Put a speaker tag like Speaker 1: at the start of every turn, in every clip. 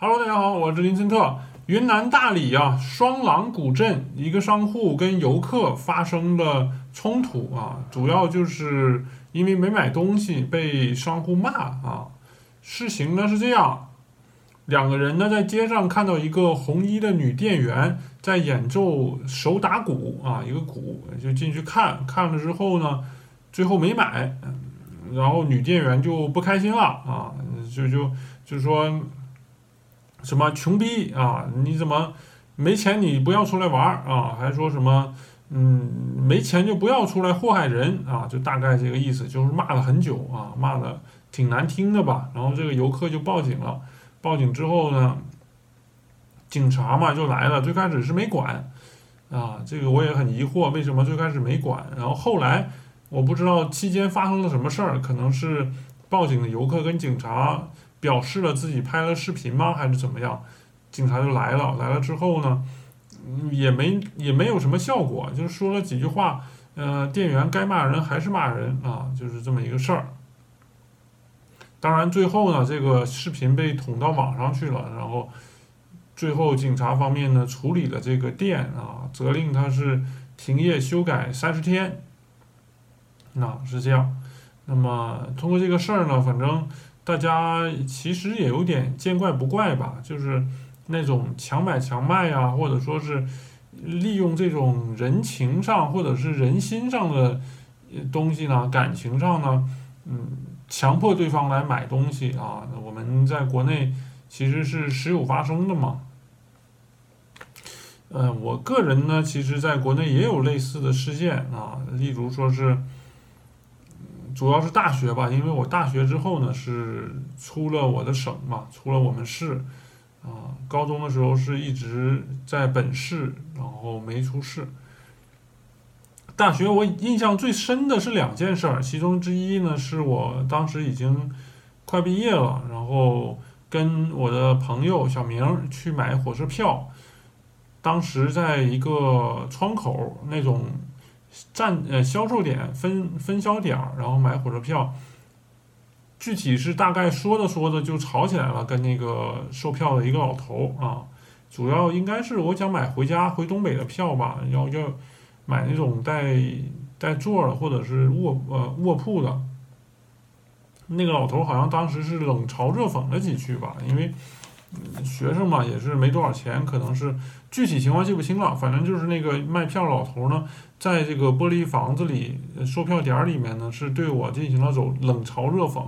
Speaker 1: Hello，大家好，我是林森特。云南大理啊，双廊古镇一个商户跟游客发生了冲突啊，主要就是因为没买东西被商户骂啊。事情呢是这样，两个人呢在街上看到一个红衣的女店员在演奏手打鼓啊，一个鼓就进去看看了之后呢，最后没买，然后女店员就不开心了啊，就就就说。什么穷逼啊！你怎么没钱？你不要出来玩啊！还说什么嗯，没钱就不要出来祸害人啊！就大概这个意思，就是骂了很久啊，骂的挺难听的吧。然后这个游客就报警了，报警之后呢，警察嘛就来了。最开始是没管啊，这个我也很疑惑，为什么最开始没管？然后后来我不知道期间发生了什么事儿，可能是报警的游客跟警察。表示了自己拍了视频吗？还是怎么样？警察就来了，来了之后呢，也没也没有什么效果，就是说了几句话。呃，店员该骂人还是骂人啊，就是这么一个事儿。当然最后呢，这个视频被捅到网上去了，然后最后警察方面呢处理了这个店啊，责令他是停业修改三十天。那是这样。那么通过这个事儿呢，反正。大家其实也有点见怪不怪吧，就是那种强买强卖啊，或者说是利用这种人情上或者是人心上的东西呢，感情上呢，嗯，强迫对方来买东西啊。我们在国内其实是时有发生的嘛。嗯，我个人呢，其实在国内也有类似的事件啊，例如说是。主要是大学吧，因为我大学之后呢是出了我的省嘛，出了我们市，啊，高中的时候是一直在本市，然后没出市。大学我印象最深的是两件事儿，其中之一呢是我当时已经快毕业了，然后跟我的朋友小明去买火车票，当时在一个窗口那种。站呃销售点分分销点儿，然后买火车票。具体是大概说着说着就吵起来了，跟那个售票的一个老头啊，主要应该是我想买回家回东北的票吧，要要买那种带带座的或者是卧呃卧铺的。那个老头好像当时是冷嘲热讽了几句吧，因为。学生嘛，也是没多少钱，可能是具体情况记不清了。反正就是那个卖票老头呢，在这个玻璃房子里售票点里面呢，是对我进行了走冷嘲热讽。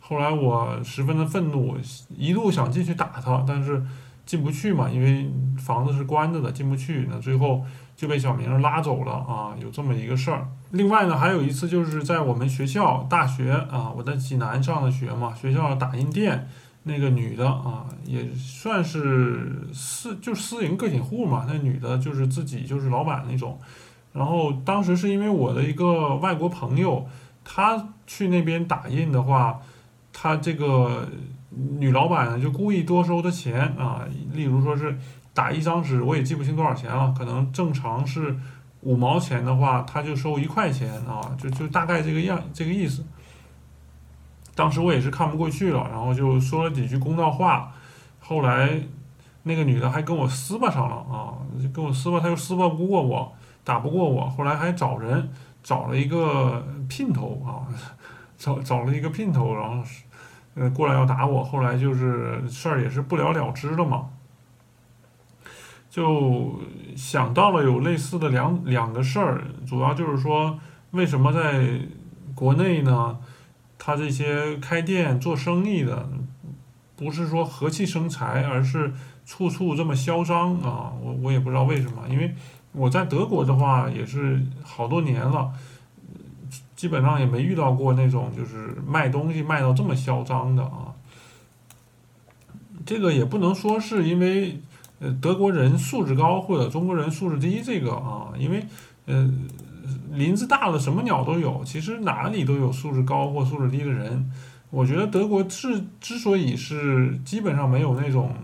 Speaker 1: 后来我十分的愤怒，一度想进去打他，但是进不去嘛，因为房子是关着的，进不去。那最后就被小明拉走了啊，有这么一个事儿。另外呢，还有一次就是在我们学校大学啊，我在济南上的学嘛，学校打印店。那个女的啊，也算是私就私营个体户嘛。那女的就是自己就是老板那种。然后当时是因为我的一个外国朋友，他去那边打印的话，他这个女老板就故意多收的钱啊。例如说是打一张纸，我也记不清多少钱了，可能正常是五毛钱的话，他就收一块钱啊，就就大概这个样这个意思。当时我也是看不过去了，然后就说了几句公道话，后来那个女的还跟我撕巴上了啊，跟我撕巴，她又撕巴不过我，打不过我，后来还找人找了一个姘头啊，找找了一个姘头，然后呃过来要打我，后来就是事儿也是不了了之了嘛，就想到了有类似的两两个事儿，主要就是说为什么在国内呢？他这些开店做生意的，不是说和气生财，而是处处这么嚣张啊！我我也不知道为什么，因为我在德国的话也是好多年了，基本上也没遇到过那种就是卖东西卖到这么嚣张的啊。这个也不能说是因为呃德国人素质高或者中国人素质低这个啊，因为呃。林子大了，什么鸟都有。其实哪里都有素质高或素质低的人。我觉得德国是之所以是基本上没有那种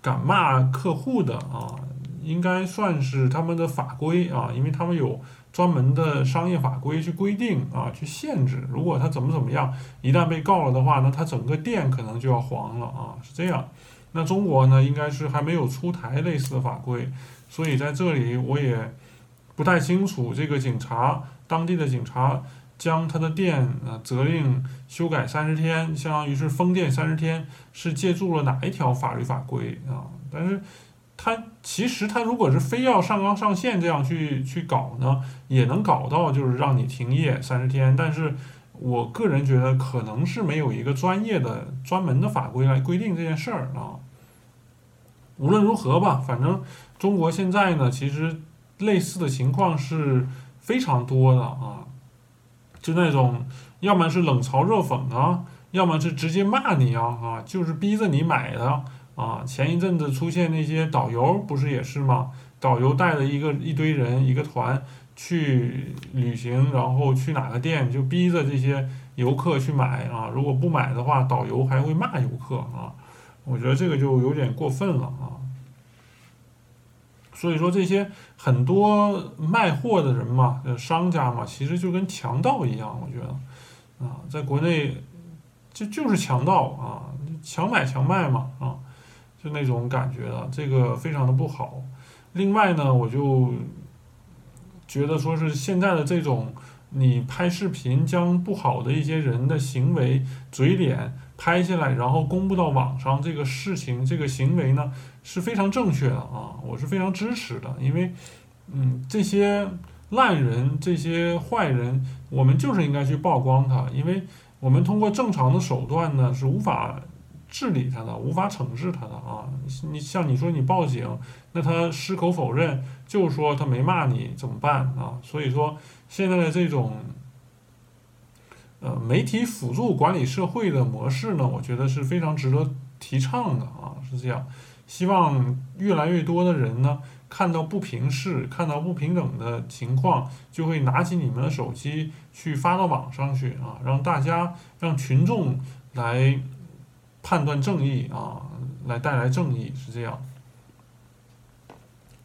Speaker 1: 敢骂客户的啊，应该算是他们的法规啊，因为他们有专门的商业法规去规定啊，去限制。如果他怎么怎么样，一旦被告了的话，那他整个店可能就要黄了啊，是这样。那中国呢，应该是还没有出台类似的法规，所以在这里我也不太清楚这个警察当地的警察将他的店啊责令修改三十天，相当于是封店三十天，是借助了哪一条法律法规啊？但是。他其实他如果是非要上纲上线这样去去搞呢，也能搞到就是让你停业三十天。但是我个人觉得可能是没有一个专业的专门的法规来规定这件事儿啊。无论如何吧，反正中国现在呢，其实类似的情况是非常多的啊，就那种要么是冷嘲热讽啊，要么是直接骂你啊啊，就是逼着你买的。啊，前一阵子出现那些导游，不是也是吗？导游带着一个一堆人，一个团去旅行，然后去哪个店就逼着这些游客去买啊。如果不买的话，导游还会骂游客啊。我觉得这个就有点过分了啊。所以说这些很多卖货的人嘛，商家嘛，其实就跟强盗一样，我觉得啊，在国内就就是强盗啊，强买强卖嘛啊。就那种感觉的，这个非常的不好。另外呢，我就觉得说是现在的这种，你拍视频将不好的一些人的行为、嘴脸拍下来，然后公布到网上，这个事情、这个行为呢是非常正确的啊，我是非常支持的。因为，嗯，这些烂人、这些坏人，我们就是应该去曝光他，因为我们通过正常的手段呢是无法。治理他的，无法惩治他的啊！你像你说你报警，那他矢口否认，就说他没骂你，怎么办啊？所以说现在的这种，呃，媒体辅助管理社会的模式呢，我觉得是非常值得提倡的啊！是这样，希望越来越多的人呢，看到不平视、看到不平等的情况，就会拿起你们的手机去发到网上去啊，让大家、让群众来。判断正义啊，来带来正义是这样。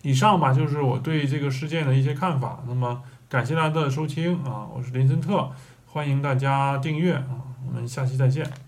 Speaker 1: 以上吧，就是我对这个事件的一些看法。那么，感谢大家的收听啊，我是林森特，欢迎大家订阅啊，我们下期再见。